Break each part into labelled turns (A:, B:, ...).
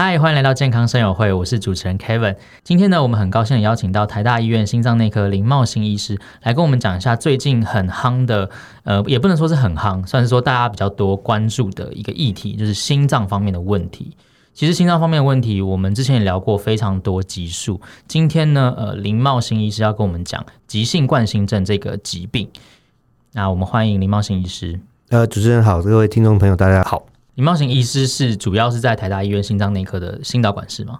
A: 嗨，欢迎来到健康生友会，我是主持人 Kevin。今天呢，我们很高兴的邀请到台大医院心脏内科林茂兴医师来跟我们讲一下最近很夯的，呃，也不能说是很夯，算是说大家比较多关注的一个议题，就是心脏方面的问题。其实心脏方面的问题，我们之前也聊过非常多集数。今天呢，呃，林茂兴医师要跟我们讲急性冠心症这个疾病。那我们欢迎林茂兴医师。
B: 呃，主持人好，各位听众朋友，大家好。
A: 林茂行医师是主要是在台大医院心脏内科的心导管室吗？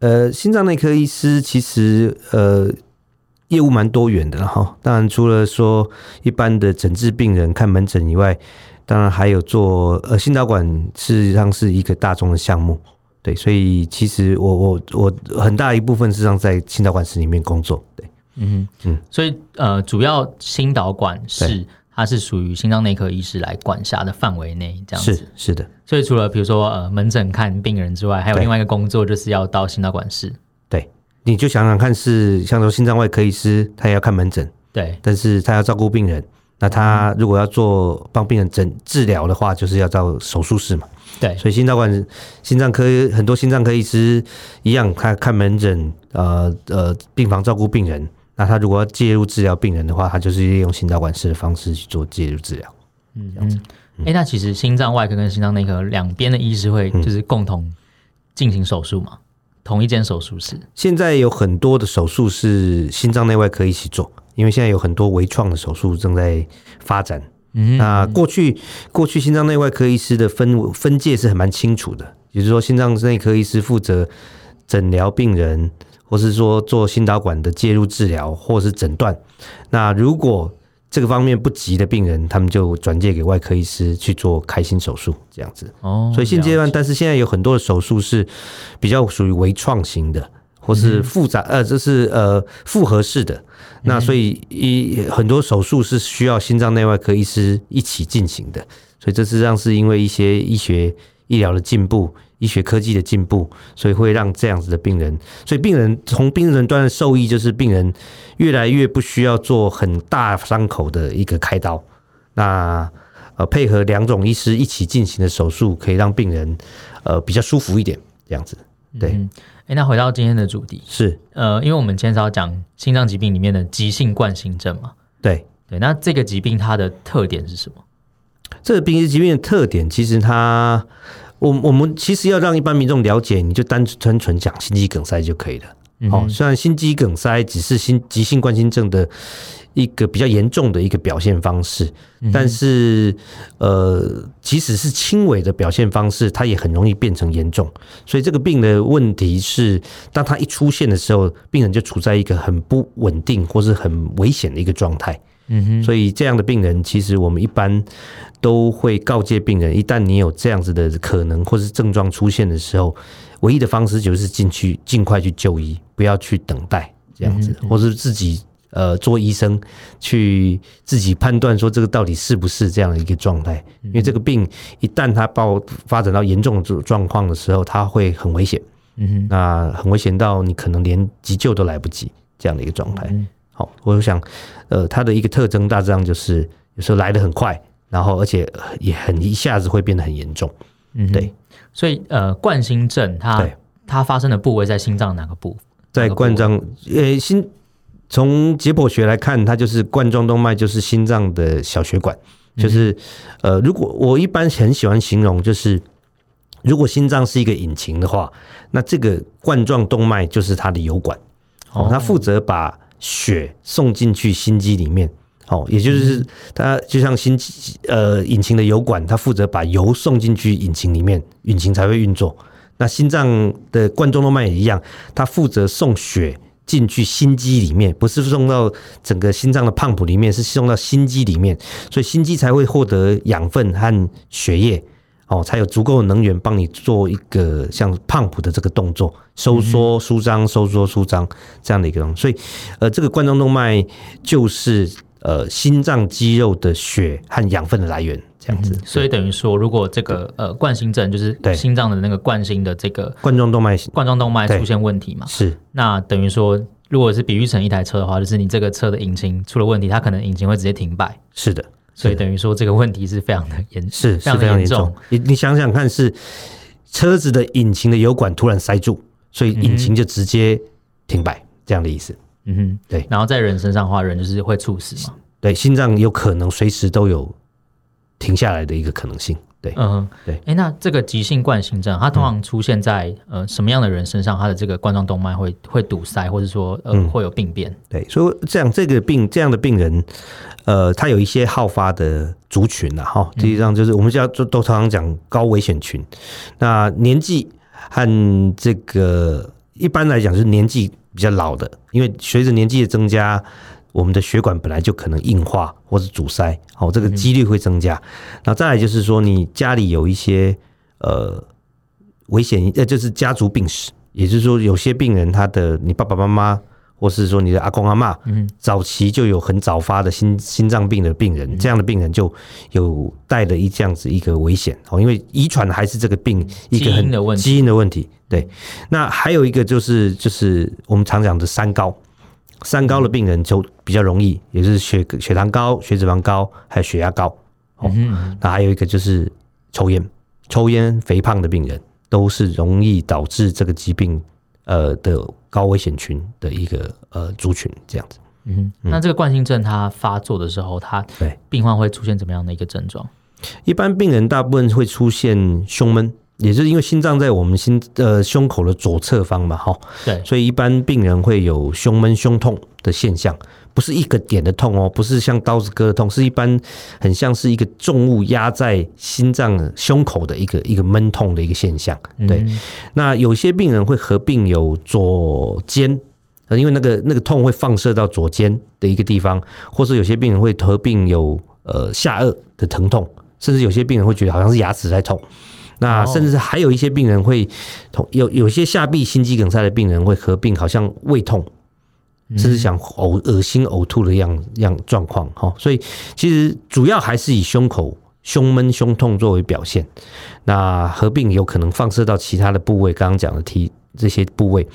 B: 呃，心脏内科医师其实呃业务蛮多元的哈。当然，除了说一般的诊治病人看门诊以外，当然还有做呃心导管，事实上是一个大众的项目。对，所以其实我我我很大一部分事实上在心导管室里面工作。对，
A: 嗯嗯，所以呃，主要心导管是。它是属于心脏内科医师来管辖的范围内，这样子
B: 是是的。
A: 所以除了比如说呃门诊看病人之外，还有另外一个工作就是要到心导管室。
B: 对，你就想想看，是像说心脏外科医师，他也要看门诊，对，但是他要照顾病人，那他如果要做帮病人诊治疗的话，就是要到手术室嘛。对，所以心导管心脏科很多心脏科医师一样，他看门诊，呃呃，病房照顾病人。那他如果要介入治疗病人的话，他就是利用心导管式的方式去做介入治疗。嗯嗯，
A: 哎、欸，那其实心脏外科跟心脏内科两边的医师会就是共同进行手术嘛？嗯、同一间手术室？
B: 现在有很多的手术是心脏内外科一起做，因为现在有很多微创的手术正在发展。嗯，那过去过去心脏内外科医师的分分界是很蛮清楚的，也就是说，心脏内科医师负责诊疗病人。或是说做心导管的介入治疗，或是诊断。那如果这个方面不急的病人，他们就转介给外科医师去做开心手术，这样子。哦，所以现阶段，但是现在有很多的手术是比较属于微创型的，或是复杂，呃，这是呃复合式的。那所以一很多手术是需要心脏内外科医师一起进行的。所以这实际上是因为一些医学医疗的进步。医学科技的进步，所以会让这样子的病人，所以病人从病人端的受益就是病人越来越不需要做很大伤口的一个开刀，那呃配合两种医师一起进行的手术，可以让病人呃比较舒服一点，这样子。对，哎、嗯欸，那回到今天的主题是呃，因为我们今天是要讲心脏疾病里面的急性冠心症嘛，对对，那这个疾病它的特点是什么？这个病疾病的特点其实它。我我们其实要让一般民众了解，你就单纯纯讲心肌梗塞就可以了。好、嗯，虽然心肌梗塞只是心急性冠心症的一个比较严重的一个表现方式，嗯、但是呃，即使是轻微的表现方式，它也很容易变成严重。所以这个病的问题是，当它一出现的时候，病人就处在一个很不稳定或是很危险的一个状态。嗯哼，所以这样的病人，其实我们一般都会告诫病人，一旦你有这样子的可能或是症状出现的时候，唯一的方式就是进去尽快去就医，不要去等待这样子，或是自己呃做医生去自己判断说这个到底是不是这样的一个状态，因为这个病一旦它爆发展到严重的状况的时候，它会很危险，嗯哼，那很危险到你可能连急救都来不及这样的一个状态。好，我想，呃，它的一个特征大致上就是有时候来得很快，然后而且也很一下子会变得很严重。嗯，对。所以，呃，冠心症它对它发生的部位在心脏哪个部？在冠状，呃，心从解剖学来看，它就是冠状动脉，就是心脏的小血管。就是，呃，如果我一般很喜欢形容，就是如果心脏是一个引擎的话，那这个冠状动脉就是它的油管。哦，它负责把血送进去心肌里面，哦，也就是它就像心肌呃引擎的油管，它负责把油送进去引擎里面，引擎才会运作。那心脏的冠状动脉也一样，它负责送血进去心肌里面，不是送到整个心脏的泵里面，是送到心肌里面，所以心肌才会获得养分和血液。哦，才有足够的能源帮你做一个像 pump 的这个动作，收缩、舒张、收缩、舒张这样的一个。所以，呃，这个冠状动脉就是呃心脏肌肉的血和养分的来源。这样子，
A: 嗯、所以等于说，如果这个呃冠心症就是心脏的那个冠心的这个
B: 冠状动脉
A: 冠状动脉出现问题嘛，
B: 是。
A: 那等于说，如果是比喻成一台车的话，就是你这个车的引擎出了问题，它可能引擎会直接停摆。
B: 是的，
A: 所以等于说这个问题是非常的严，
B: 是是非常严重。你你想想看，是车子的引擎的油管突然塞住，所以引擎就直接停摆，这样的意思。
A: 嗯哼，
B: 对。
A: 然后在人身上的话，人就是会猝死嘛。
B: 对，心脏有可能随时都有。停下来的一个可能性，对，
A: 嗯，
B: 对，
A: 哎，那这个急性冠心症，它通常出现在、嗯、呃什么样的人身上？它的这个冠状动脉会会堵塞，或者说呃、嗯、会有病变？
B: 对，所以这样这个病这样的病人，呃，他有一些好发的族群呐，哈，实际上就是我们叫都都常常讲高危险群。那年纪和这个一般来讲是年纪比较老的，因为随着年纪的增加。我们的血管本来就可能硬化或者阻塞，好，这个几率会增加。那、嗯、再来就是说，你家里有一些呃危险，呃，就是家族病史，也就是说，有些病人他的你爸爸妈妈，或是说你的阿公阿妈，嗯，早期就有很早发的心心脏病的病人，嗯、这样的病人就有带了一这样子一个危险哦，因为遗传还是这个病一个很
A: 基因的问题，
B: 基因的问题。对，那还有一个就是就是我们常讲的三高。三高的病人就比较容易，也就是血血糖高、血脂肪高，还有血压高。哦，那还有一个就是抽烟、抽烟、肥胖的病人，都是容易导致这个疾病呃的高危险群的一个呃族群这样子。
A: 嗯，那这个冠心症它发作的时候，它对病患会出现怎么样的一个症状？
B: 一般病人大部分会出现胸闷。也是因为心脏在我们心呃胸口的左侧方嘛，哈，对，所以一般病人会有胸闷、胸痛的现象，不是一个点的痛哦，不是像刀子割的痛，是一般很像是一个重物压在心脏胸口的一个一个闷痛的一个现象。对，嗯、那有些病人会合并有左肩，因为那个那个痛会放射到左肩的一个地方，或是有些病人会合并有呃下颚的疼痛，甚至有些病人会觉得好像是牙齿在痛。那甚至还有一些病人会同，有有些下臂心肌梗塞的病人会合并，好像胃痛，甚至想呕、恶心、呕吐的样样状况哈。所以其实主要还是以胸口胸闷、胸痛作为表现。那合并有可能放射到其他的部位，刚刚讲的提这些部位。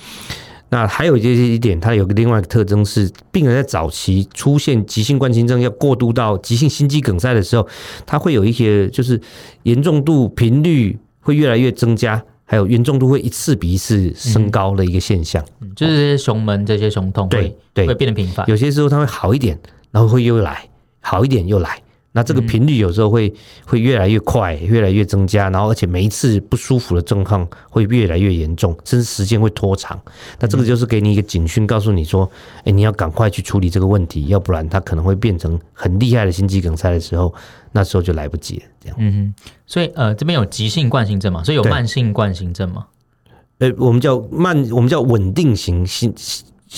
B: 那还有一些一点，它有个另外一个特征是，病人在早期出现急性冠心症要过渡到急性心肌梗塞的时候，它会有一些就是严重度频率会越来越增加，还有严重度会一次比一次升高的一个现象，
A: 嗯、就是这些胸闷、这些胸痛会对对。会变得频繁，
B: 有些时候它会好一点，然后会又来，好一点又来。那这个频率有时候会会越来越快，越来越增加，然后而且每一次不舒服的状况会越来越严重，甚至时间会拖长。那这个就是给你一个警讯，告诉你说，哎，你要赶快去处理这个问题，要不然它可能会变成很厉害的心肌梗塞的时候，那时候就来不及了。这样，
A: 嗯哼。所以呃，这边有急性冠心症嘛？所以有慢性冠心症吗？
B: 呃，我们叫慢，我们叫稳定型心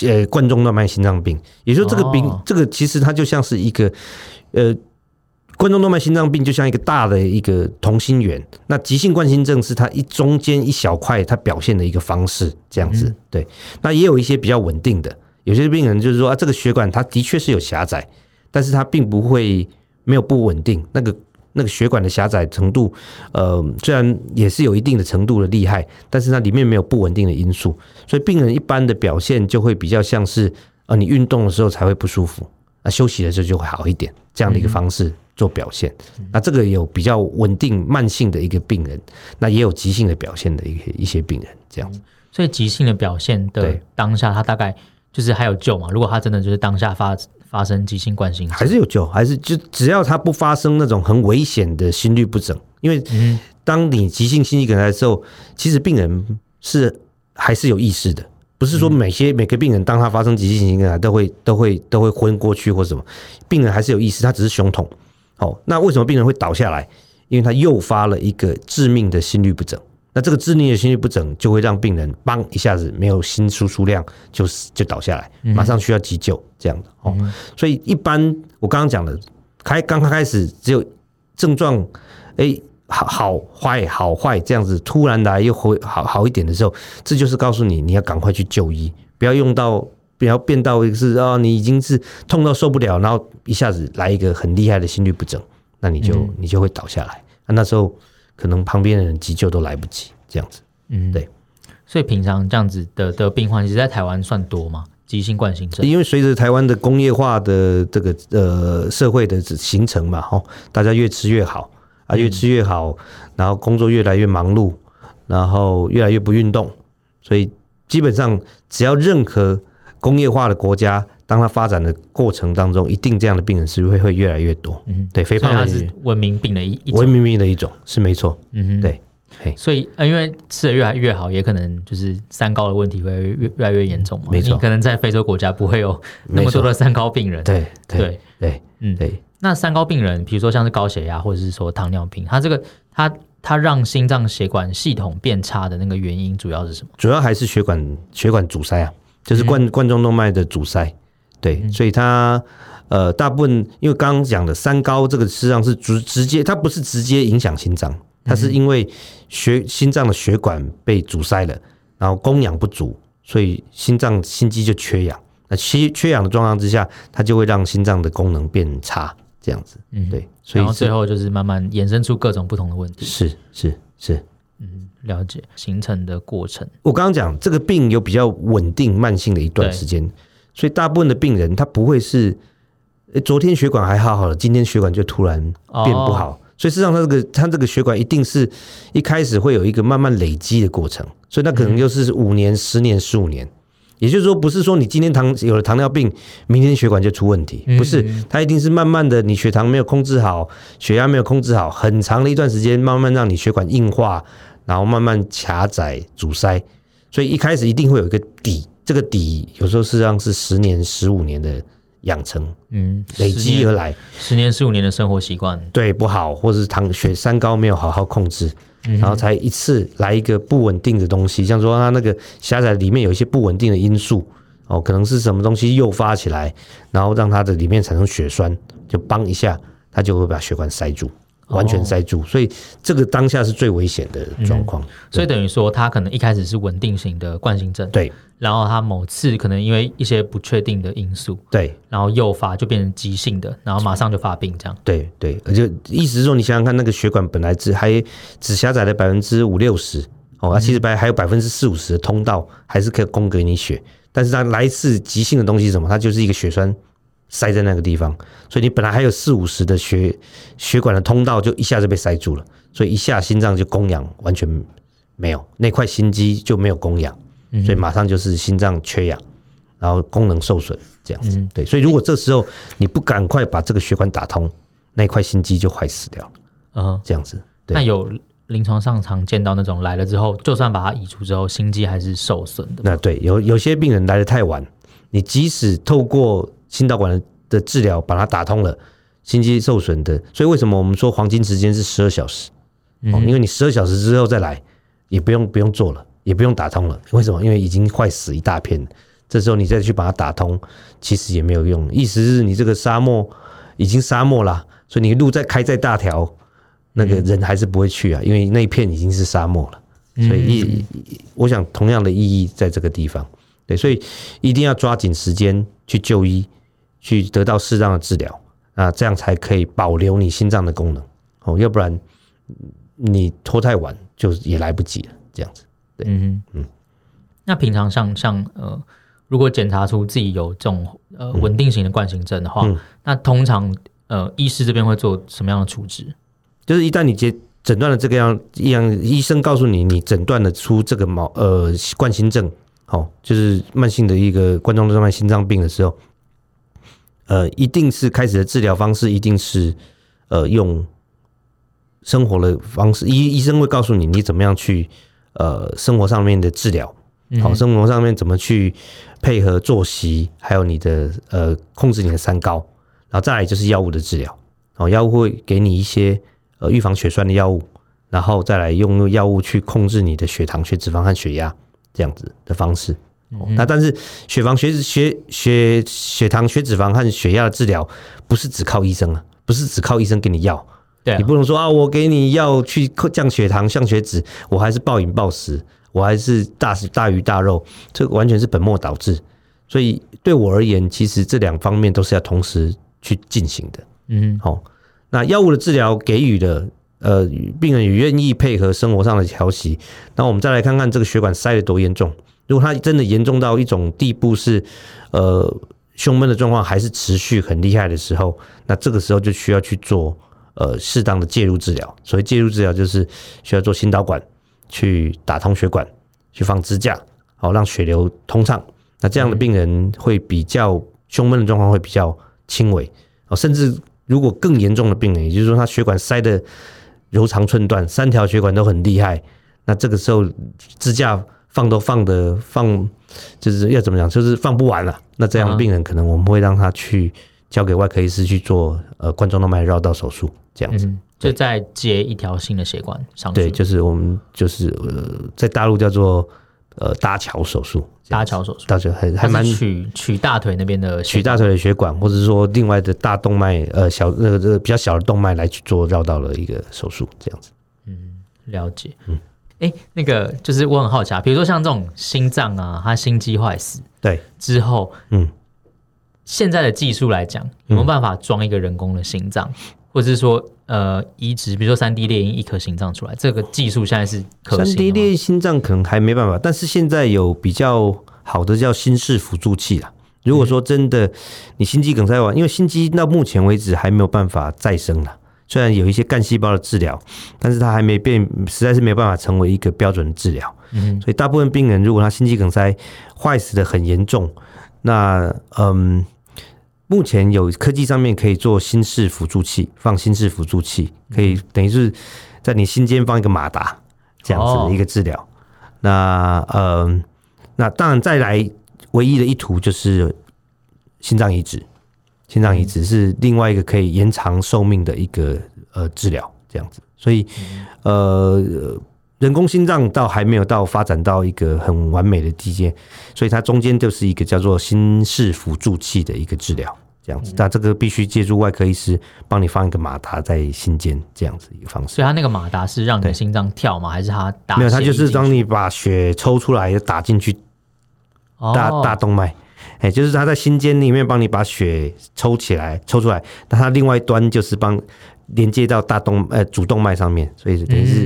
B: 呃冠状动脉心脏病。也就是，这个病，哦、这个其实它就像是一个呃。冠状动脉心脏病就像一个大的一个同心圆，那急性冠心症是它一中间一小块它表现的一个方式，这样子。对，那也有一些比较稳定的，有些病人就是说啊，这个血管它的确是有狭窄，但是它并不会没有不稳定。那个那个血管的狭窄程度，呃，虽然也是有一定的程度的厉害，但是它里面没有不稳定的因素，所以病人一般的表现就会比较像是啊，你运动的时候才会不舒服，啊，休息的时候就会好一点，这样的一个方式。做表现，那这个有比较稳定慢性的一个病人，那也有急性的表现的一些一些病人，这样子。
A: 所以急性的表现的当下，他大概就是还有救嘛？如果他真的就是当下发发生急性冠心，
B: 还是有救，还是就只要他不发生那种很危险的心律不整，因为当你急性心肌梗塞的时候，其实病人是还是有意识的，不是说每些每个病人当他发生急性心肌梗塞都会都会都会昏过去或什么，病人还是有意识，他只是胸痛。好，那为什么病人会倒下来？因为他诱发了一个致命的心律不整。那这个致命的心律不整就会让病人“嘣”一下子没有心输出量，就就倒下来，马上需要急救这样的。哦，所以一般我刚刚讲的，开刚刚开始只有症状，哎，好好坏好坏这样子，突然来又会好好一点的时候，这就是告诉你你要赶快去就医，不要用到不要变到一个是啊，你已经是痛到受不了，然后一下子来一个很厉害的心律不整，那你就、嗯、你就会倒下来。那那时候可能旁边的人急救都来不及，这样子。嗯，对。
A: 所以平常这样子的的病患，其实在台湾算多吗？急性冠心症？
B: 因为随着台湾的工业化的这个呃社会的形成嘛，吼，大家越吃越好啊，越吃越好，然后工作越来越忙碌，然后越来越不运动，所以基本上只要任何工业化的国家，当它发展的过程当中，一定这样的病人是会会越来越多。嗯，对，肥胖
A: 是文明病的一
B: 文明病的一种，是没错。嗯，对。
A: 所以呃，因为吃的越来越好，也可能就是三高的问题会越越来越严重嘛。没错，可能在非洲国家不会有那么多的三高病人。
B: 对对对，嗯对。
A: 那三高病人，比如说像是高血压或者是说糖尿病，它这个它它让心脏血管系统变差的那个原因主要是什么？
B: 主要还是血管血管阻塞啊。就是冠冠状动脉的阻塞，对，所以它呃大部分因为刚刚讲的三高这个实际上是直直接，它不是直接影响心脏，它是因为血心脏的血管被阻塞了，然后供氧不足，所以心脏心肌就缺氧，那缺缺氧的状况之下，它就会让心脏的功能变差，这样子，嗯，对，所以
A: 然后最后就是慢慢衍生出各种不同的问题，
B: 是是是。
A: 嗯，了解形成的过程。
B: 我刚刚讲这个病有比较稳定慢性的一段时间，所以大部分的病人他不会是，昨天血管还好好的，今天血管就突然变不好。哦、所以事实上，他这个他这个血管一定是一开始会有一个慢慢累积的过程，所以那可能就是五年、十年、十五年。也就是说，不是说你今天糖有了糖尿病，明天血管就出问题，不是，它一定是慢慢的，你血糖没有控制好，血压没有控制好，很长的一段时间，慢慢让你血管硬化。然后慢慢狭窄阻塞，所以一开始一定会有一个底，这个底有时候实际上是十年、十五年的养成，嗯，累积而来，
A: 十年、十五年的生活习惯
B: 对不好，或者是糖血三高没有好好控制，然后才一次来一个不稳定的东西，像说它那个狭窄里面有一些不稳定的因素哦，可能是什么东西诱发起来，然后让它的里面产生血栓，就帮一下，它就会把血管塞住。完全塞住，所以这个当下是最危险的状况。
A: 所以等于说，他可能一开始是稳定型的冠心症，
B: 对。
A: 然后他某次可能因为一些不确定的因素，
B: 对，然
A: 后诱发就变成急性的，然后马上就发病这样。
B: 对对，而且意思是说，你想想看，那个血管本来只还只狭窄了百分之五六十哦，它其实还有百分之四五十的通道还是可以供给你血，但是它来一次急性的东西是什么？它就是一个血栓。塞在那个地方，所以你本来还有四五十的血血管的通道，就一下子被塞住了，所以一下心脏就供氧完全没有，那块心肌就没有供氧，所以马上就是心脏缺氧，然后功能受损这样子。对，所以如果这时候你不赶快把这个血管打通，那块心肌就坏死掉了。嗯，这样子。
A: 那有临床上常见到那种来了之后，就算把它移除之后，心肌还是受损的。
B: 那对，有有些病人来得太晚，你即使透过心导管的治疗把它打通了，心肌受损的，所以为什么我们说黄金时间是十二小时？哦，因为你十二小时之后再来，也不用不用做了，也不用打通了。为什么？因为已经坏死一大片，这时候你再去把它打通，其实也没有用。意思是你这个沙漠已经沙漠了，所以你路再开再大条，那个人还是不会去啊，因为那一片已经是沙漠了。所以意，我想同样的意义在这个地方。对，所以一定要抓紧时间去就医。去得到适当的治疗啊，这样才可以保留你心脏的功能哦，要不然你拖太晚就也来不及了。这样子，对，嗯嗯。
A: 那平常像像呃，如果检查出自己有这种呃稳定型的冠心症的话，嗯、那通常呃医师这边会做什么样的处置？
B: 就是一旦你接诊断了这个样一样，医生告诉你你诊断的出这个毛呃冠心症，哦，就是慢性的一个冠状动脉心脏病的时候。呃，一定是开始的治疗方式，一定是呃用生活的方式，医医生会告诉你你怎么样去呃生活上面的治疗，好，生活上面怎么去配合作息，还有你的呃控制你的三高，然后再来就是药物的治疗，哦，药物会给你一些呃预防血栓的药物，然后再来用药物去控制你的血糖、血脂肪和血压这样子的方式。那但是血糖、血血血血糖、血脂肪和血压的治疗不是只靠医生啊，不是只靠医生给你药。对，你不能说啊，我给你药去降血糖、降血脂，我还是暴饮暴食，我还是大食大鱼大肉，这完全是本末倒置。所以对我而言，其实这两方面都是要同时去进行的。
A: 嗯，
B: 好，那药物的治疗给予的，呃，病人也愿意配合生活上的调息。那我们再来看看这个血管塞得多严重。如果它真的严重到一种地步是，呃，胸闷的状况还是持续很厉害的时候，那这个时候就需要去做呃适当的介入治疗。所谓介入治疗，就是需要做心导管去打通血管，去放支架，好让血流通畅。那这样的病人会比较胸闷的状况会比较轻微哦，甚至如果更严重的病人，也就是说他血管塞得柔肠寸断，三条血管都很厉害，那这个时候支架。放都放的放，就是要怎么讲，就是放不完了。那这样病人可能我们会让他去交给外科医师去做呃冠状动脉绕道手术，这样子，
A: 嗯、就再接一条新的血管上去。
B: 对，就是我们就是呃在大陆叫做呃搭桥手术，
A: 搭桥手术，
B: 搭桥还还蛮
A: 取取大腿那边的
B: 取大腿的血管，或者是说另外的大动脉呃小那个这个比较小的动脉来去做绕道的一个手术，这样子。
A: 嗯，了解。嗯。哎，那个就是我很好奇啊，比如说像这种心脏啊，它心肌坏死，
B: 对
A: 之后，
B: 嗯，
A: 现在的技术来讲，有没有办法装一个人工的心脏，嗯、或者是说呃移植，比如说三 D 猎鹰一颗心脏出来，这个技术现在是可行？三
B: D 猎鹰心脏可能还没办法，但是现在有比较好的叫心室辅助器啊。如果说真的你心肌梗塞完，因为心肌到目前为止还没有办法再生了。虽然有一些干细胞的治疗，但是它还没变，实在是没有办法成为一个标准的治疗。嗯，所以大部分病人如果他心肌梗塞坏死的很严重，那嗯，目前有科技上面可以做心室辅助器，放心室辅助器，可以等于是在你心间放一个马达这样子的一个治疗。哦。那嗯，那当然再来唯一的一途就是心脏移植。心脏移植是另外一个可以延长寿命的一个呃治疗，这样子，所以呃人工心脏倒还没有到发展到一个很完美的地界，所以它中间就是一个叫做心室辅助器的一个治疗，这样子。那这个必须借助外科医师帮你放一个马达在心间，这样子一个方式。
A: 所以它那个马达是让你的心脏跳吗？还是它打？
B: 没有，它就是当你把血抽出来打进去大大动脉。哎，就是他在心间里面帮你把血抽起来、抽出来，那他另外一端就是帮连接到大动呃主动脉上面，所以等于是，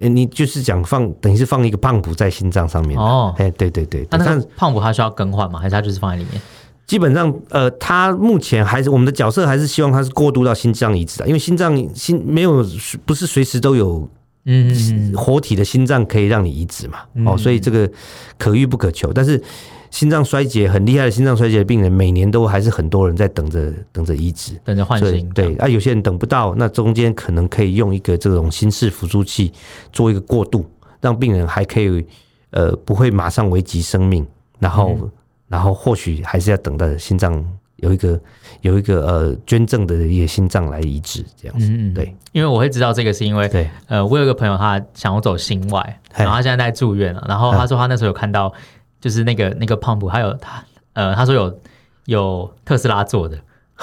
B: 嗯、你就是讲放等于是放一个胖补在心脏上面哦。哎，对对对，
A: 那那个胖补它需要更换吗？还是它就是放在里面？
B: 基本上，呃，它目前还是我们的角色还是希望它是过渡到心脏移植的，因为心脏心没有不是随时都有嗯活体的心脏可以让你移植嘛。哦，所以这个可遇不可求，但是。心脏衰竭很厉害的心脏衰竭的病人，每年都还是很多人在等着等着移植，
A: 等着换心。
B: 对啊，有些人等不到，那中间可能可以用一个这种心室辅助器做一个过渡，让病人还可以呃不会马上危及生命，然后、嗯、然后或许还是要等到心脏有一个有一个呃捐赠的一个心脏来移植这样子。嗯嗯，对，
A: 因为我会知道这个是因为对。呃，我有一个朋友他想要走心外，然后他现在在住院了，然后他说他那时候有看到。就是那个那个 pump，还有他呃，他说有有特斯拉做的，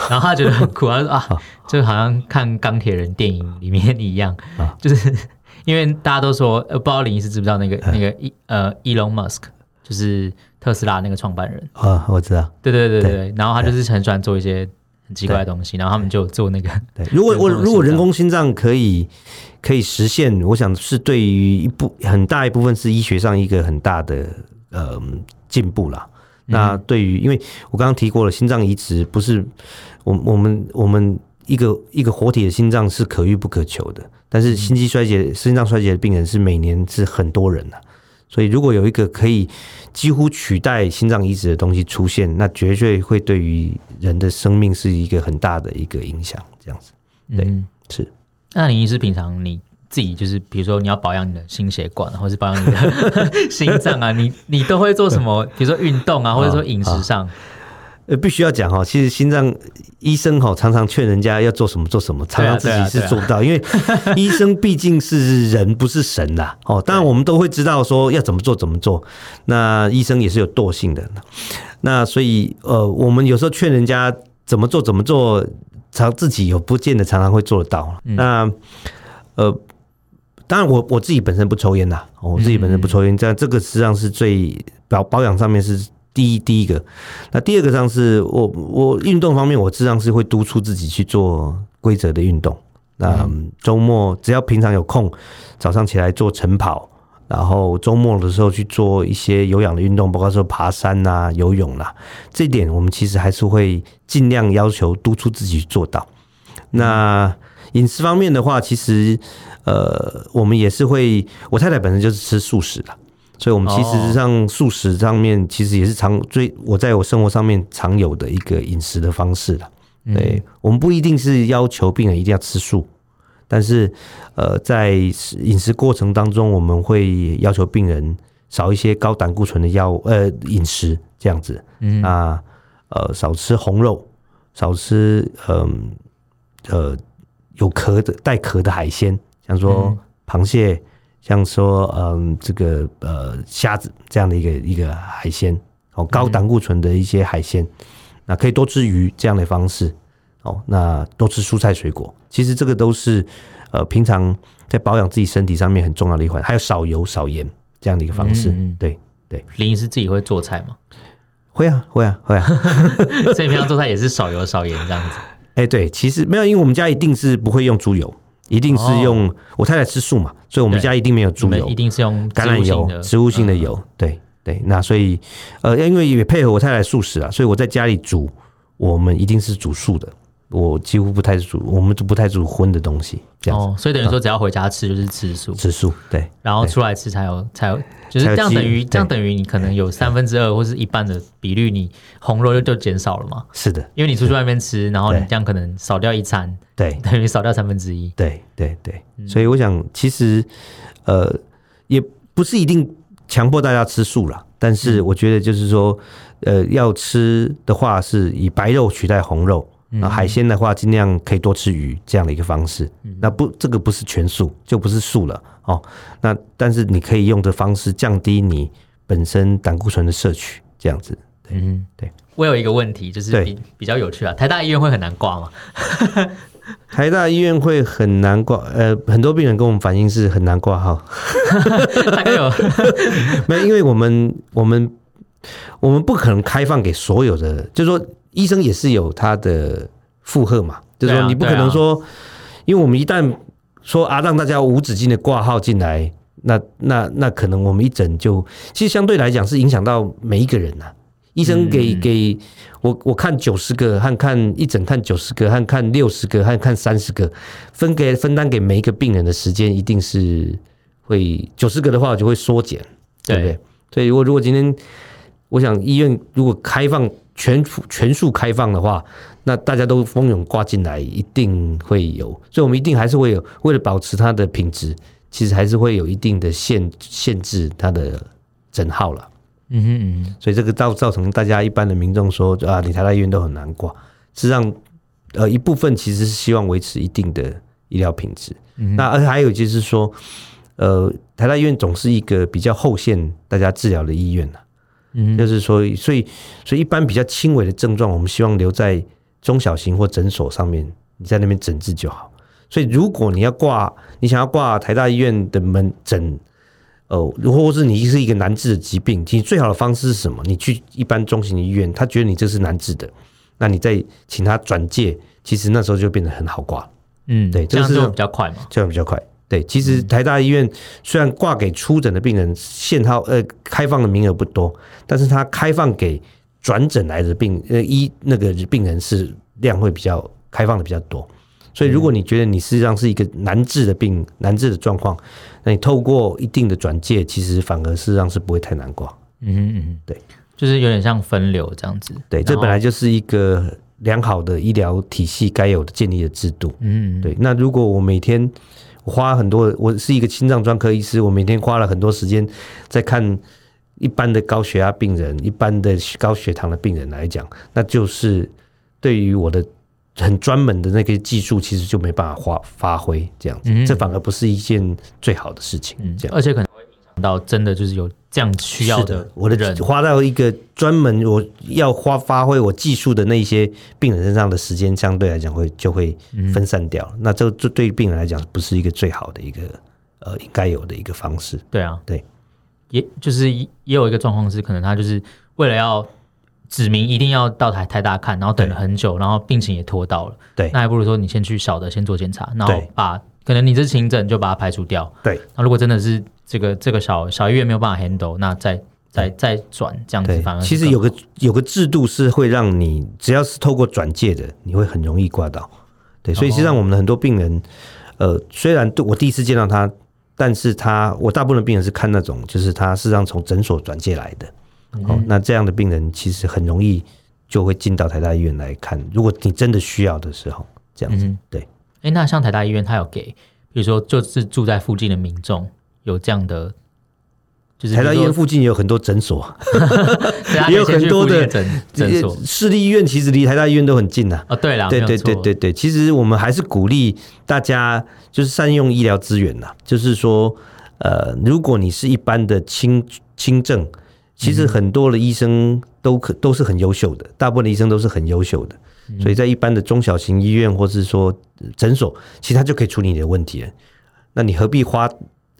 A: 然后他觉得很酷，他说啊，就好像看钢铁人电影里面一样，就是因为大家都说，呃，不知道林医师知不知道那个那个伊呃 Elon Musk，就是特斯拉那个创办人。
B: 啊，我知道，
A: 对对对对对，然后他就是很喜欢做一些很奇怪的东西，然后他们就做那个，
B: 对，如果我如果人工心脏可以可以实现，我想是对于一部很大一部分是医学上一个很大的。呃，进步了。那对于，因为我刚刚提过了，心脏移植不是我我们我们一个一个活体的心脏是可遇不可求的。但是心肌衰竭、心脏衰竭的病人是每年是很多人的，所以如果有一个可以几乎取代心脏移植的东西出现，那绝对会对于人的生命是一个很大的一个影响。这样子，对，嗯、是。
A: 那林医师平常你？自己就是，比如说你要保养你的心血管，或者是保养你的 心脏啊，你你都会做什么？比如说运动啊，或者说饮食上，
B: 呃，必须要讲哈。其实心脏医生哈常常劝人家要做什么做什么，常常自己是做不到，因为 医生毕竟是人，不是神呐。哦，当然我们都会知道说要怎么做怎么做。那医生也是有惰性的，那所以呃，我们有时候劝人家怎么做怎么做，常自己有不见得常常会做得到。那呃。当然我，我我自己本身不抽烟呐，我自己本身不抽烟，这样这个实际上是最保保养上面是第一第一个。那第二个上是我我运动方面，我实际上是会督促自己去做规则的运动。那周末只要平常有空，早上起来做晨跑，然后周末的时候去做一些有氧的运动，包括说爬山啊、游泳啦。这一点我们其实还是会尽量要求督促自己去做到。那饮食方面的话，其实呃，我们也是会，我太太本身就是吃素食的，所以我们其实上素食上面其实也是常最我在我生活上面常有的一个饮食的方式了。对，我们不一定是要求病人一定要吃素，但是呃，在饮食过程当中，我们会要求病人少一些高胆固醇的药呃饮食这样子，嗯。啊呃少吃红肉，少吃嗯呃，呃有壳的带壳的海鲜，像说螃蟹，像说嗯这个呃虾子这样的一个一个海鲜哦，高胆固醇的一些海鲜。那可以多吃鱼这样的方式，哦，那多吃蔬菜水果，其实这个都是呃平常在保养自己身体上面很重要的一环，还有少油少盐这样的一个方式。嗯嗯对对，
A: 林医师自己会做菜吗？
B: 会啊会啊会啊，
A: 所以平常做菜也是少油少盐这样子。
B: 哎、欸，对，其实没有，因为我们家一定是不会用猪油，一定是用、哦、我太太吃素嘛，所以我们家一定没有猪油，
A: 一定是用
B: 橄榄油，植物性的油，嗯、对。对，那所以，呃，因为也配合我太太素食啊，所以我在家里煮，我们一定是煮素的。我几乎不太煮，我们都不太煮荤的东西。这样子，
A: 哦，所以等于说，只要回家吃就是吃素，
B: 吃素。对，
A: 然后出来吃才有才有，就是这样等于这样等于你可能有三分之二或是一半的比率，你红肉就就减少了嘛。
B: 是的，
A: 因为你出去外面吃，然后你这样可能少掉一餐，
B: 对，
A: 等于少掉三分之一。
B: 对对对，所以我想，其实呃，也不是一定强迫大家吃素了。但是我觉得就是说，呃，要吃的话是以白肉取代红肉，那海鲜的话尽量可以多吃鱼这样的一个方式。那不，这个不是全素，就不是素了哦。那但是你可以用这方式降低你本身胆固醇的摄取，这样子。嗯，对。
A: 我有一个问题，就是比比较有趣啊，台大医院会很难挂吗？
B: 台大医院会很难挂，呃，很多病人跟我们反映是很难挂号。
A: 大概有
B: 没有？因为我们我们我们不可能开放给所有的，就是说医生也是有他的负荷嘛，就是说你不可能说，因为我们一旦说啊让大家无止境的挂号进来，那那那可能我们一整就其实相对来讲是影响到每一个人呐、啊。医生给给我我看九十个，和看一整看九十个，和看六十个，和看三十个，分给分担给每一个病人的时间一定是会九十个的话，我就会缩减，对不对？所以如果如果今天我想医院如果开放全全数开放的话，那大家都蜂拥挂进来，一定会有，所以我们一定还是会有为了保持它的品质，其实还是会有一定的限限制它的整号了。嗯哼嗯哼，所以这个造造成大家一般的民众说啊，你台大医院都很难挂。实际上，呃，一部分其实是希望维持一定的医疗品质。嗯、那而且还有就是说，呃，台大医院总是一个比较后线大家治疗的医院呐。嗯，就是说，所以所以一般比较轻微的症状，我们希望留在中小型或诊所上面，你在那边诊治就好。所以如果你要挂，你想要挂台大医院的门诊。哦，如果是你是一个难治的疾病，其实最好的方式是什么？你去一般中型的医院，他觉得你这是难治的，那你再请他转介，其实那时候就变得很好挂。嗯，对，这样就比较快嘛，这样比较快。对，其实台大医院虽然挂给初诊的病人限号呃开放的名额不多，但是它开放给转诊来的病呃医那个病人是量会比较开放的比较多。所以，如果你觉得你实际上是一个难治的病、难治的状况，那你透过一定的转介，其实反而事实上是不会太难挂。嗯嗯，对，就是有点像分流这样子。对，这本来就是一个良好的医疗体系该有的建立的制度。嗯，对。那如果我每天花很多，我是一个心脏专科医师，我每天花了很多时间在看一般的高血压病人、一般的高血糖的病人来讲，那就是对于我的。很专门的那个技术，其实就没办法发发挥这样子，嗯，这反而不是一件最好的事情。这样，而且可能到真的就是有这样需要的，我的人花到一个专门我要花发挥我技术的那些病人身上的时间，相对来讲会就会分散掉。嗯，那这这对病人来讲不是一个最好的一个呃应该有的一个方式。对啊，对。
A: 也就是也有一个状况是，可能他就是为了要指明一定要到台台大看，然后等了很久，然后病情也拖到了。
B: 对，
A: 那还不如说你先去小的先做检查，然后把可能你这是轻症就把它排除掉。
B: 对，
A: 那如果真的是这个这个小小医院没有办法 handle，那再再再转这样子，反而
B: 其实有个有个制度是会让你只要是透过转介的，你会很容易挂到。对，所以实际上我们的很多病人，呃，虽然我第一次见到他，但是他我大部分的病人是看那种，就是他事实上从诊所转介来的。嗯、哦，那这样的病人其实很容易就会进到台大医院来看。如果你真的需要的时候，这样子，嗯、对。
A: 哎，那像台大医院，他有给，比如说就是住在附近的民众有这样的。就是
B: 台大医院附近也有很多诊所 也有很多的诊诊所。市立医院其实离台大医院都很近呐。
A: 哦，对啦，
B: 对对对对对，其实我们还是鼓励大家就是善用医疗资源呐。就是说，呃，如果你是一般的轻轻症，其实很多的医生都可都是很优秀的，大部分的医生都是很优秀的。所以在一般的中小型医院或是说诊所，其实他就可以处理你的问题了。那你何必花？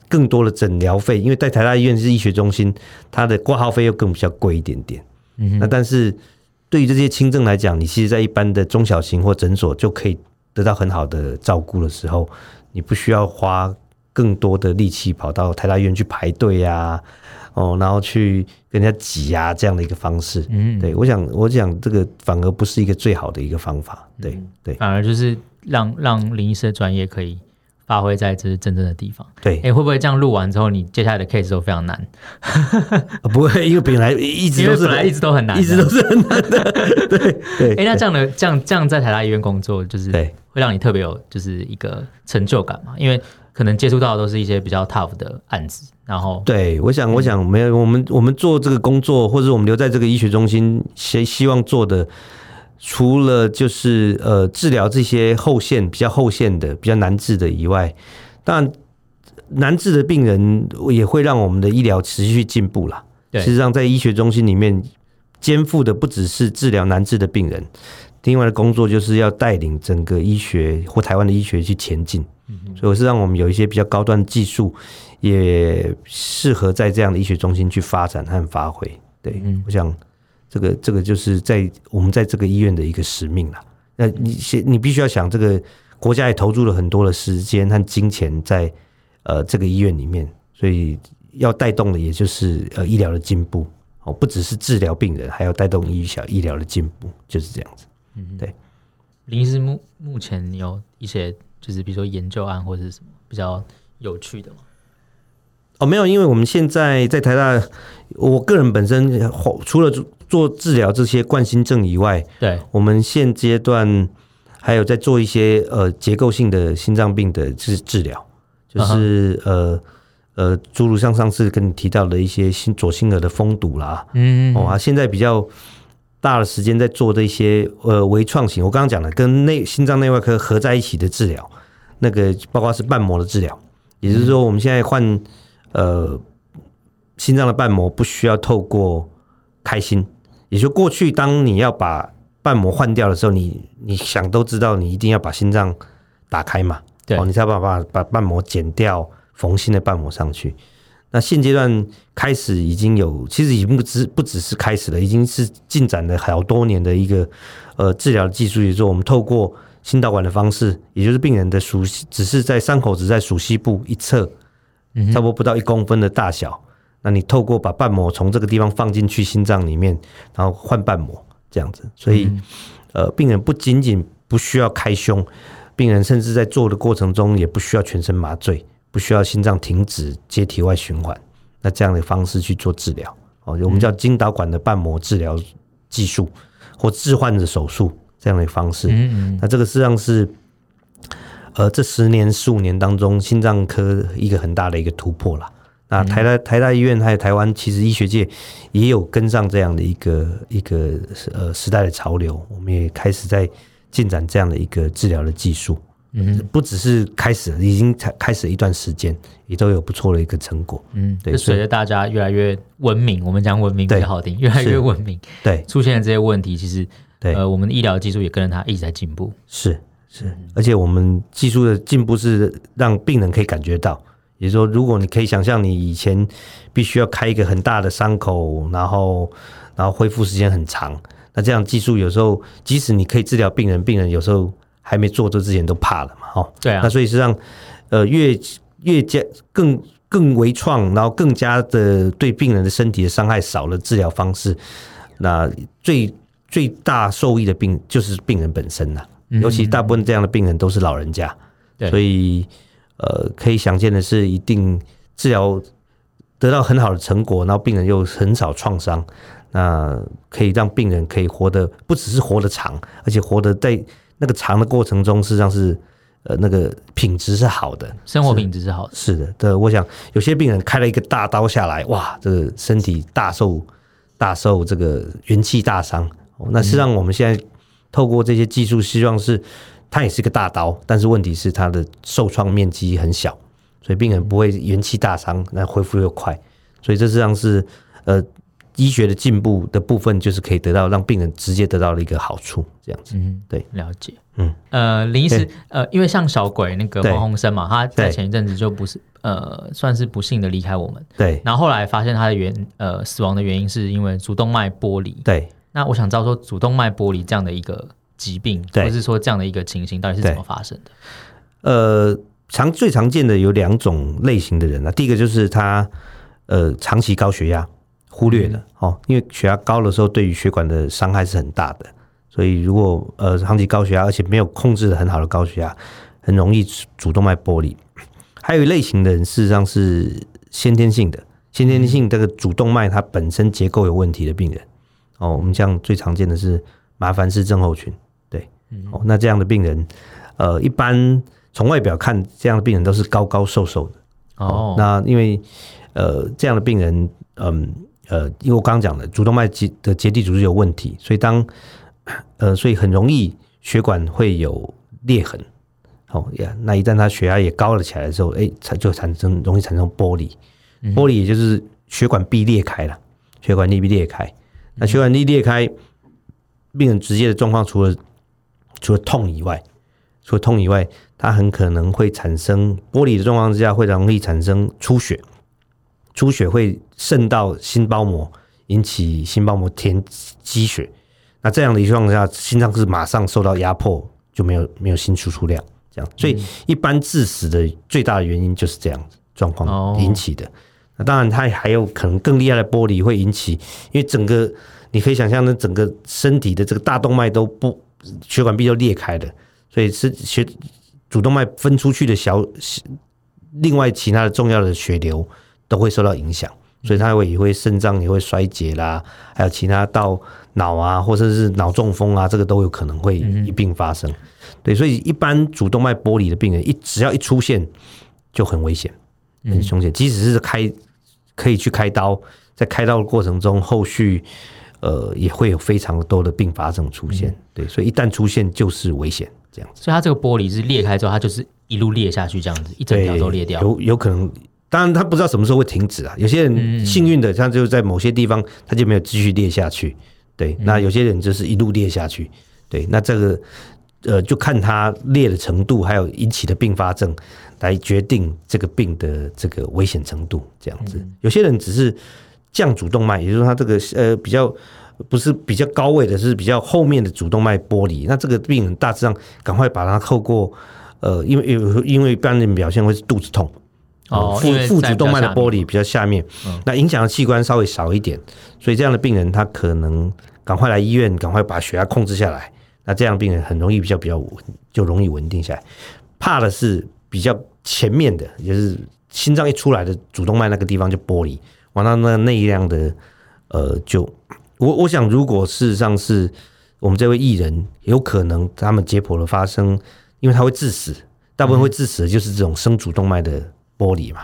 B: 更多的诊疗费，因为在台大医院是医学中心，它的挂号费又更比较贵一点点。嗯，那但是对于这些轻症来讲，你其实，在一般的中小型或诊所就可以得到很好的照顾的时候，你不需要花更多的力气跑到台大医院去排队呀，哦，然后去跟人家挤压这样的一个方式。嗯，对，我想，我想这个反而不是一个最好的一个方法。对对，
A: 反而就是让让林医师的专业可以。发挥在这是真正的地方。
B: 对，
A: 哎、欸，会不会这样录完之后，你接下来的 case 都非常难？
B: 不会，因为本来一直都是
A: 本来一直都很难，
B: 一直都是很难的。对 对。哎、欸，
A: 那这样的这样这样在台大医院工作，就是会让你特别有就是一个成就感嘛？因为可能接触到的都是一些比较 tough 的案子，然后
B: 对，我想我想没有我们我们做这个工作，或者我们留在这个医学中心，希希望做的。除了就是呃治疗这些后线比较后线的比较难治的以外，当然难治的病人也会让我们的医疗持续进步啦。对，事实上在医学中心里面肩负的不只是治疗难治的病人，另外的工作就是要带领整个医学或台湾的医学去前进。嗯，所以是让我们有一些比较高端技术，也适合在这样的医学中心去发展和发挥。对，嗯，我想。这个这个就是在我们在这个医院的一个使命了。那你先，你必须要想，这个国家也投入了很多的时间和金钱在呃这个医院里面，所以要带动的也就是呃医疗的进步哦，不只是治疗病人，还要带动医小医疗的进步，就是这样子。嗯，对。
A: 林医师目目前有一些就是比如说研究案或者是什么比较有趣的吗？
B: 哦，没有，因为我们现在在台大，我个人本身除了做治疗这些冠心症以外，
A: 对，
B: 我们现阶段还有在做一些呃结构性的心脏病的治治疗，就是、uh -huh. 呃呃，诸如像上次跟你提到的一些心左心耳的封堵啦，嗯，哦啊，现在比较大的时间在做这些呃微创型，我刚刚讲的跟内心脏内外科合在一起的治疗，那个包括是瓣膜的治疗，也就是说我们现在换。呃，心脏的瓣膜不需要透过开心，也就过去当你要把瓣膜换掉的时候，你你想都知道，你一定要把心脏打开嘛，对，哦，你才把把把瓣膜剪掉，缝新的瓣膜上去。那现阶段开始已经有，其实已经不只不只是开始了，已经是进展了好多年的一个呃治疗技术，也就是我们透过心导管的方式，也就是病人的熟悉，只是在伤口只在熟悉部一侧。差不多不到一公分的大小，那你透过把瓣膜从这个地方放进去心脏里面，然后换瓣膜这样子，所以呃，病人不仅仅不需要开胸，病人甚至在做的过程中也不需要全身麻醉，不需要心脏停止接体外循环，那这样的方式去做治疗哦，我们叫经导管的瓣膜治疗技术或置换的手术这样的方式，嗯。那这个实际上是。呃，这十年、十五年当中，心脏科一个很大的一个突破了。那台大、台大医院还有台湾，其实医学界也有跟上这样的一个一个呃时代的潮流。我们也开始在进展这样的一个治疗的技术。嗯，不只是开始，已经才开始一段时间，也都有不错的一个成果。嗯，对。
A: 随着大家越来越文明，我们讲文明比较好听，越来越文明。
B: 对，
A: 出现了这些问题，其实对呃，我们的医疗技术也跟着它一直在进步。
B: 是。是，而且我们技术的进步是让病人可以感觉到，也就是说，如果你可以想象，你以前必须要开一个很大的伤口，然后然后恢复时间很长，那这样技术有时候即使你可以治疗病人，病人有时候还没做这之前都怕了嘛，哦，
A: 对啊。
B: 那所以是让，呃，越越加更更微创，然后更加的对病人的身体的伤害少了，治疗方式，那最最大受益的病就是病人本身呐。尤其大部分这样的病人都是老人家，
A: 对，
B: 所以呃，可以想见的是，一定治疗得到很好的成果，然后病人又很少创伤，那可以让病人可以活得不只是活得长，而且活得在那个长的过程中，事实上是呃那个品质是好的，
A: 生活品质是好的。
B: 是，是的，对，我想有些病人开了一个大刀下来，哇，这个身体大受大受这个元气大伤，那实际上我们现在。透过这些技术，希望是它也是个大刀，但是问题是它的受创面积很小，所以病人不会元气大伤，那恢复又快，所以这实际上是呃医学的进步的部分，就是可以得到让病人直接得到了一个好处，这样子。嗯，对，
A: 了解。嗯，呃，林医师，呃，因为像小鬼那个黄鸿生嘛，他在前一阵子就不是呃算是不幸的离开我们，
B: 对，
A: 然后后来发现他的原呃死亡的原因是因为主动脉剥离，
B: 对。
A: 那我想知道说，主动脉剥离这样的一个疾病，或者是说这样的一个情形，到底是怎么发生的？
B: 呃，常最常见的有两种类型的人啊，第一个就是他呃长期高血压忽略了、嗯、哦，因为血压高的时候，对于血管的伤害是很大的，所以如果呃长期高血压，而且没有控制的很好的高血压，很容易主动脉剥离。还有一类型的人，事实上是先天性的，先天性这个主动脉它本身结构有问题的病人。哦，我们像最常见的是麻烦氏症候群，对，哦，那这样的病人，呃，一般从外表看，这样的病人都是高高瘦瘦的。哦，那因为呃，这样的病人，嗯，呃，因为我刚刚讲的主动脉结的结缔组织有问题，所以当呃，所以很容易血管会有裂痕。哦呀，那一旦他血压也高了起来的时候，哎，产就产生容易产生剥离，剥离也就是血管壁裂开了，血管壁裂开。那血管壁裂开，病人直接的状况，除了除了痛以外，除了痛以外，它很可能会产生玻璃的状况之下，会容易产生出血，出血会渗到心包膜，引起心包膜填积血。那这样的情况下，心脏是马上受到压迫，就没有没有心输出量，这样。所以一般致死的最大的原因就是这样子状况引起的。当然，它还有可能更厉害的剥离会引起，因为整个你可以想象，那整个身体的这个大动脉都不血管壁都裂开了，所以是血主动脉分出去的小，另外其他的重要的血流都会受到影响，所以它会也会肾脏也会衰竭啦，还有其他到脑啊，或者是脑中风啊，这个都有可能会一并发生。对，所以一般主动脉剥离的病人一只要一出现就很危险，很凶险，即使是开。可以去开刀，在开刀的过程中，后续呃也会有非常多的并发症出现。对，所以一旦出现就是危险，这样子。
A: 所以它这个玻璃是裂开之后，它就是一路裂下去，这样子一整条都裂掉。
B: 有有可能，当然他不知道什么时候会停止啊。有些人幸运的，他就在某些地方他就没有继续裂下去。对，那有些人就是一路裂下去。对，那这个呃就看他裂的程度，还有引起的并发症。来决定这个病的这个危险程度，这样子。有些人只是降主动脉，也就是说他这个呃比较不是比较高位的，是比较后面的主动脉剥离。那这个病人大致上赶快把它透过呃，因为有因为一般人表现会是肚子痛
A: 哦，
B: 副副主动脉的剥离比较下面，那影响的器官稍微少一点，所以这样的病人他可能赶快来医院，赶快把血压控制下来。那这样病人很容易比较比较稳，就容易稳定下来。怕的是比较。前面的也就是心脏一出来的主动脉那个地方就剥离，完了那那一辆的呃就我我想如果事实上是我们这位艺人有可能他们解剖的发生，因为他会致死，大部分会致死的就是这种生主动脉的剥离嘛，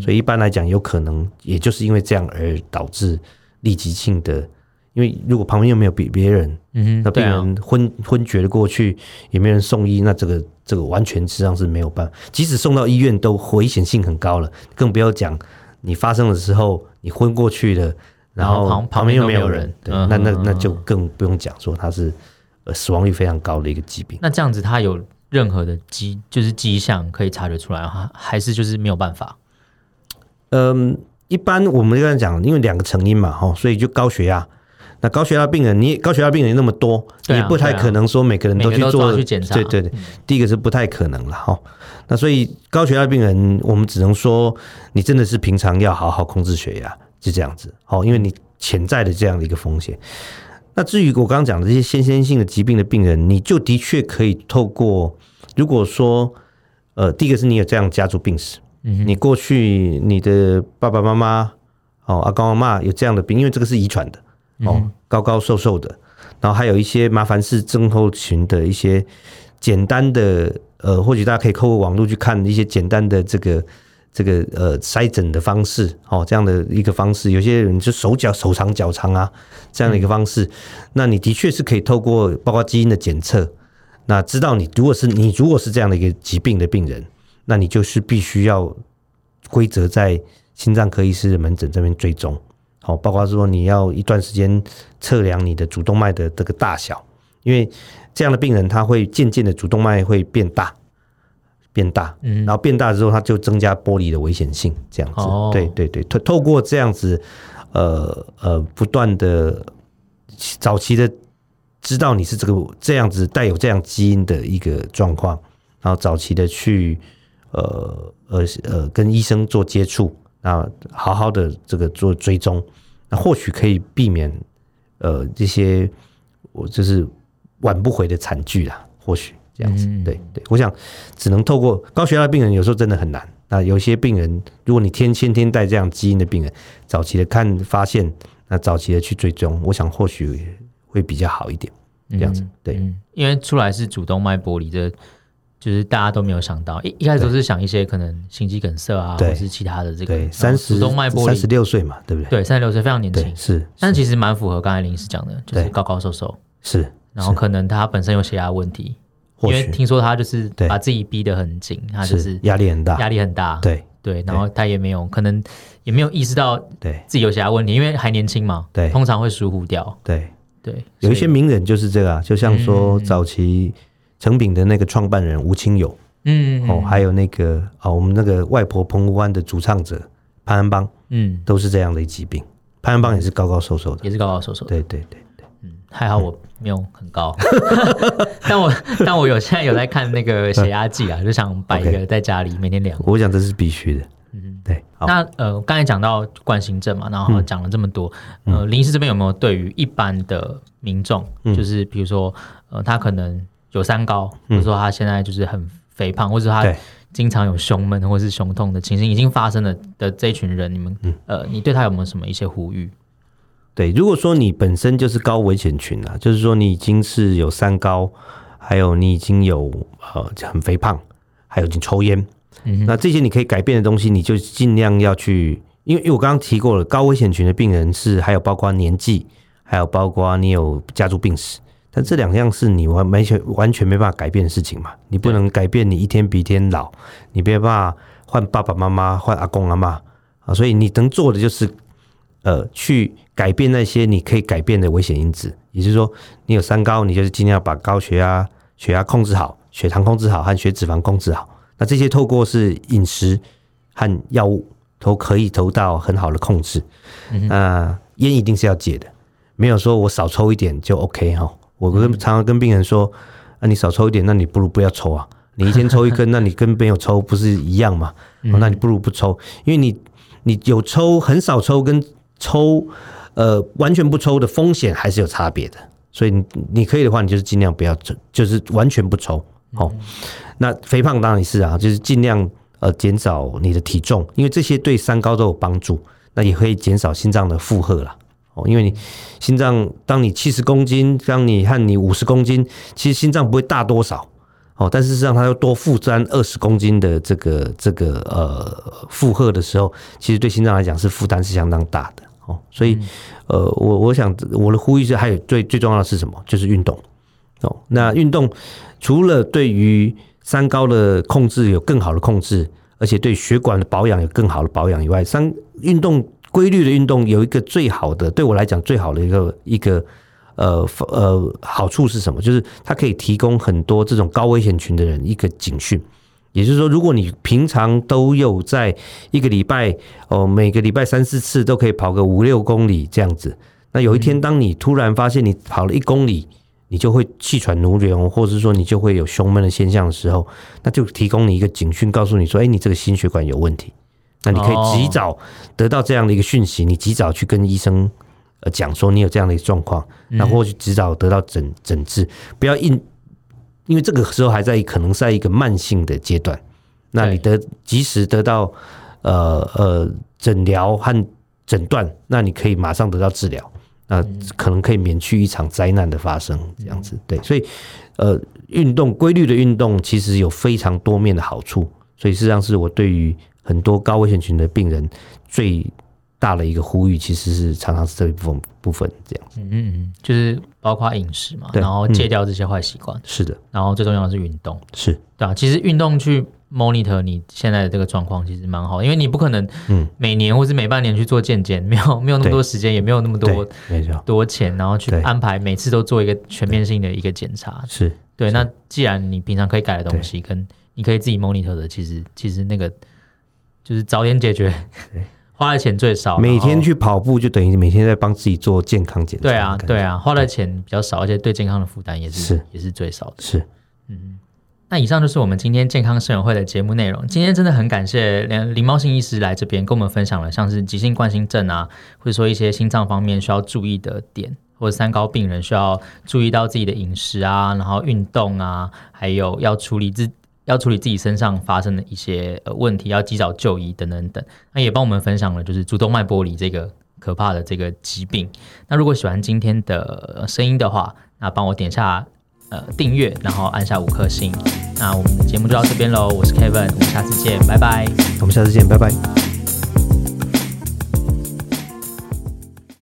B: 所以一般来讲有可能也就是因为这样而导致立即性的。因为如果旁边又没有别别人，嗯，那病人昏、啊、昏厥的过去，也没人送医，那这个这个完全实际上是没有办法。即使送到医院，都危险性很高了，更不要讲你发生的时候你昏过去了，然后旁旁边又没有人，对，那那那就更不用讲说它是呃死亡率非常高的一个疾病。
A: 那这样子，它有任何的迹就是迹象可以察觉出来，哈，还是就是没有办法？
B: 嗯，一般我们刚才讲，因为两个成因嘛，哈，所以就高血压。那高血压病人，你高血压病人那么多，啊、也不太可能说每个人都去做
A: 去检查。
B: 对对对，第一个是不太可能了哈。那所以高血压病人，我们只能说你真的是平常要好好控制血压，就这样子。好，因为你潜在的这样的一个风险。那至于我刚刚讲的这些先天性的疾病的病人，你就的确可以透过，如果说，呃，第一个是你有这样家族病史，嗯，你过去你的爸爸妈妈哦，阿公阿嬷有这样的病，因为这个是遗传的。哦，高高瘦瘦的，然后还有一些麻烦是症候群的一些简单的，呃，或许大家可以透过网络去看一些简单的这个这个呃筛诊的方式，哦，这样的一个方式，有些人就手脚手长脚长啊，这样的一个方式，嗯、那你的确是可以透过包括基因的检测，那知道你如果是你如果是这样的一个疾病的病人，那你就是必须要规则在心脏科医师的门诊这边追踪。好，包括说你要一段时间测量你的主动脉的这个大小，因为这样的病人他会渐渐的主动脉会变大，变大，嗯，然后变大之后他就增加剥离的危险性，这样子，哦、对对对，透透过这样子，呃呃，不断的早期的知道你是这个这样子带有这样基因的一个状况，然后早期的去呃呃呃跟医生做接触。那好好的这个做追踪，那或许可以避免呃这些我就是挽不回的惨剧啦。或许这样子，嗯、对对，我想只能透过高血压病人有时候真的很难。那有些病人，如果你天先天带这样基因的病人，早期的看发现，那早期的去追踪，我想或许会比较好一点。这样子，对，
A: 嗯、因为出来是主动脉剥离的。就是大家都没有想到，一一开始都是想一些可能心肌梗塞啊，或者是其他的这个
B: 三十主动脉玻璃，三十六岁嘛，对不对？
A: 对，三十六岁非常年轻，
B: 是。
A: 但其实蛮符合刚才林医师讲的，就是高高瘦瘦，
B: 是。
A: 然后可能他本身有血压问题，因为听说他就是把自己逼得很紧，他就是
B: 压力很大，
A: 压力很大，
B: 对
A: 对。然后他也没有可能也没有意识到对自己有血压问题，因为还年轻嘛，对，通常会疏忽掉，
B: 对
A: 对。
B: 有一些名人就是这个，就像说早期诚品的那个创办人吴清友。嗯，哦，还有那个哦，我们那个外婆澎湖湾的主唱者潘安邦，嗯，都是这样的疾病。潘安邦也是高高瘦瘦的，
A: 也是高高瘦瘦的。
B: 对对对对，
A: 嗯，还好我没有很高，但我但我有现在有在看那个 血压计啊，就想摆一个在家里每天量。
B: 我想这是必须的。嗯，对。
A: 那呃，刚才讲到冠心症嘛，然后讲了这么多，呃，林医师这边有没有对于一般的民众，就是比如说呃，他可能有三高，或者说他现在就是很。肥胖，或者他经常有胸闷或是胸痛的情形已经发生了的这一群人，你们、嗯、呃，你对他有没有什么一些呼吁？
B: 对，如果说你本身就是高危险群啊，就是说你已经是有三高，还有你已经有呃很肥胖，还有已经抽烟，嗯、那这些你可以改变的东西，你就尽量要去，因为因为我刚刚提过了，高危险群的病人是还有包括年纪，还有包括你有家族病史。但这两样是你完完全完全没办法改变的事情嘛？你不能改变你一天比一天老，你没办法换爸爸妈妈、换阿公阿嬷啊，所以你能做的就是，呃，去改变那些你可以改变的危险因子。也就是说，你有三高，你就是尽量把高血压、血压控制好，血糖控制好，和血脂肪控制好。那这些透过是饮食和药物都可以得到很好的控制。那、嗯、烟一定是要戒的，没有说我少抽一点就 OK 哈。我跟常常跟病人说，啊，你少抽一点，那你不如不要抽啊。你一天抽一根，那你跟没有抽不是一样吗？那你不如不抽，因为你你有抽很少抽跟抽呃完全不抽的风险还是有差别的。所以你你可以的话，你就是尽量不要抽，就是完全不抽。好，那肥胖当然是啊，就是尽量呃减少你的体重，因为这些对三高都有帮助。那也可以减少心脏的负荷啦。哦，因为你心脏，当你七十公斤，当你和你五十公斤，其实心脏不会大多少，哦，但事实上它要多负担二十公斤的这个这个呃负荷的时候，其实对心脏来讲是负担是相当大的，哦，所以呃，我我想我的呼吁是，还有最最重要的是什么？就是运动，哦，那运动除了对于三高的控制有更好的控制，而且对血管的保养有更好的保养以外，三运动。规律的运动有一个最好的，对我来讲最好的一个一个呃呃好处是什么？就是它可以提供很多这种高危险群的人一个警讯。也就是说，如果你平常都有在一个礼拜哦，每个礼拜三四次都可以跑个五六公里这样子，那有一天当你突然发现你跑了一公里，你就会气喘如牛，或者是说你就会有胸闷的现象的时候，那就提供你一个警讯，告诉你说，哎，你这个心血管有问题。那你可以及早得到这样的一个讯息，你及早去跟医生呃讲说你有这样的一个状况，那或许及早得到诊诊治，不要硬。因为这个时候还在可能在一个慢性的阶段，那你得及时得到呃呃诊疗和诊断，那你可以马上得到治疗，那可能可以免去一场灾难的发生。这样子对，所以呃运动规律的运动其实有非常多面的好处，所以事实上是我对于很多高危险群的病人最。大的一个呼吁，其实是常常是这一部分部分这样。子，
A: 嗯嗯，就是包括饮食嘛，然后戒掉这些坏习惯，
B: 是的，
A: 然后最重要的是运动，
B: 是。
A: 对啊。其实运动去 monitor 你现在的这个状况，其实蛮好，因为你不可能，嗯，每年或是每半年去做健检，没有 没有那么多时间，也没有那么多多钱，然后去安排每次都做一个全面性的一个检查，
B: 是
A: 对。那既然你平常可以改的东西，跟你可以自己 monitor 的，其实其实那个就是早点解决。花的钱最少，
B: 每天去跑步就等于每天在帮自己做健康检查。
A: 对啊，对啊，花的钱比较少，而且对健康的负担也是，是也是最少的。
B: 是，
A: 嗯，那以上就是我们今天健康生友会的节目内容。今天真的很感谢连林茂信医师来这边跟我们分享了像是急性冠心症啊，或者说一些心脏方面需要注意的点，或者三高病人需要注意到自己的饮食啊，然后运动啊，还有要处理自。要处理自己身上发生的一些呃问题，要及早就医等等等。那也帮我们分享了就是主动脉剥离这个可怕的这个疾病。那如果喜欢今天的声音的话，那帮我点下呃订阅，然后按下五颗星。那我们的节目就到这边喽。我是 Kevin，我们下次见，拜拜。
B: 我们下次见，拜拜。